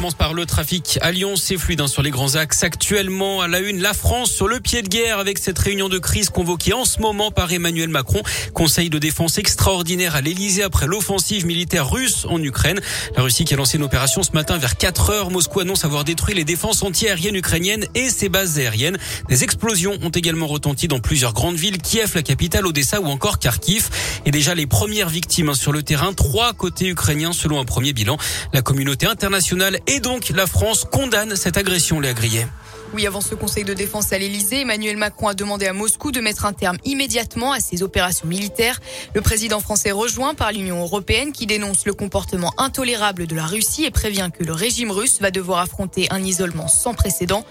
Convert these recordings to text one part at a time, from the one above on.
Commence par le trafic à Lyon. C'est fluide sur les grands axes. Actuellement, à la une, la France sur le pied de guerre avec cette réunion de crise convoquée en ce moment par Emmanuel Macron. Conseil de défense extraordinaire à l'Elysée après l'offensive militaire russe en Ukraine. La Russie qui a lancé une opération ce matin vers 4 heures. Moscou annonce avoir détruit les défenses anti-aériennes ukrainiennes et ses bases aériennes. Des explosions ont également retenti dans plusieurs grandes villes. Kiev, la capitale, Odessa ou encore Kharkiv. Et déjà les premières victimes hein, sur le terrain. Trois côtés ukrainiens selon un premier bilan. La communauté internationale et donc la France condamne cette agression, Léa Grillet. Oui, avant ce conseil de défense à l'Elysée, Emmanuel Macron a demandé à Moscou de mettre un terme immédiatement à ses opérations militaires. Le président français rejoint par l'Union européenne qui dénonce le comportement intolérable de la Russie et prévient que le régime russe va devoir affronter un isolement sans précédent.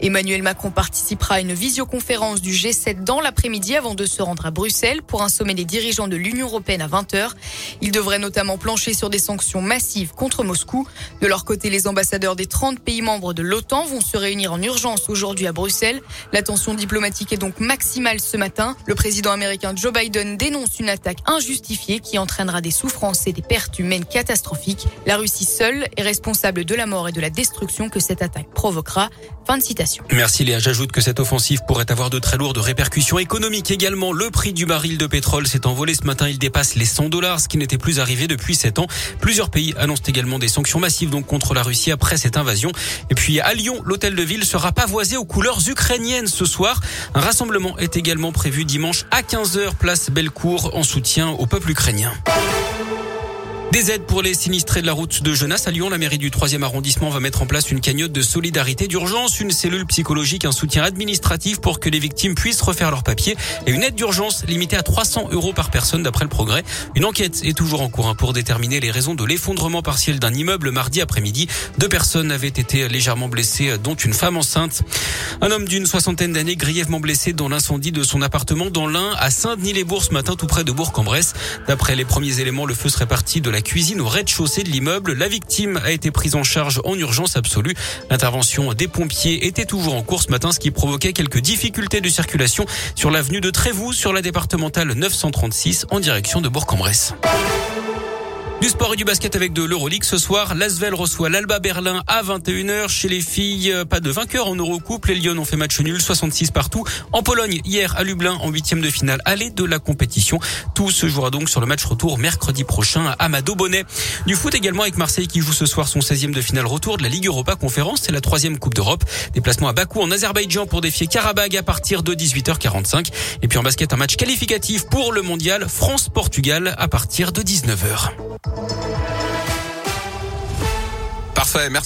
Emmanuel Macron participera à une visioconférence du G7 dans l'après-midi avant de se rendre à Bruxelles pour un sommet des dirigeants de l'Union européenne à 20h. Il devrait notamment plancher sur des sanctions massives contre Moscou. De leur côté, les ambassadeurs des 30 pays membres de l'OTAN vont se réunir en urgence aujourd'hui à Bruxelles. La tension diplomatique est donc maximale ce matin. Le président américain Joe Biden dénonce une attaque injustifiée qui entraînera des souffrances et des pertes humaines catastrophiques. La Russie seule est responsable de la mort et de la destruction que cette attaque provoquera. Fin de citation. Merci Léa. J'ajoute que cette offensive pourrait avoir de très lourdes répercussions économiques également. Le prix du baril de pétrole s'est envolé ce matin. Il dépasse les 100 dollars, ce qui n'était plus arrivé depuis 7 ans. Plusieurs pays annoncent également des sanctions massives donc contre la Russie après cette invasion. Et puis à Lyon, l'hôtel de ville sera pavoisé aux couleurs ukrainiennes ce soir. Un rassemblement est également prévu dimanche à 15h place Bellecour en soutien au peuple ukrainien. Des aides pour les sinistrés de la route de Genasse à Lyon. La mairie du 3e arrondissement va mettre en place une cagnotte de solidarité d'urgence, une cellule psychologique, un soutien administratif pour que les victimes puissent refaire leurs papiers et une aide d'urgence limitée à 300 euros par personne d'après le progrès. Une enquête est toujours en cours hein, pour déterminer les raisons de l'effondrement partiel d'un immeuble mardi après-midi. Deux personnes avaient été légèrement blessées, dont une femme enceinte. Un homme d'une soixantaine d'années grièvement blessé dans l'incendie de son appartement dans l'Ain à Saint-Denis-les-Bourgs matin tout près de Bourg-en-Bresse. D'après les premiers éléments, le feu serait parti de la cuisine au rez-de-chaussée de l'immeuble. La victime a été prise en charge en urgence absolue. L'intervention des pompiers était toujours en cours ce matin, ce qui provoquait quelques difficultés de circulation sur l'avenue de Trévoux, sur la départementale 936 en direction de Bourg-en-Bresse. Du sport et du basket avec de l'Euroleague ce soir. L'Asvel reçoit l'Alba Berlin à 21h. Chez les filles, pas de vainqueur en Eurocoupe. Les Lyon ont fait match nul, 66 partout. En Pologne, hier à Lublin, en huitième de finale aller de la compétition. Tout se jouera donc sur le match retour mercredi prochain à Amado Bonnet. Du foot également avec Marseille qui joue ce soir son 16e de finale retour de la Ligue Europa Conférence. C'est la troisième Coupe d'Europe. Déplacement à Bakou en Azerbaïdjan pour défier Karabag à partir de 18h45. Et puis en basket, un match qualificatif pour le mondial France-Portugal à partir de 19h. Parfait, merci.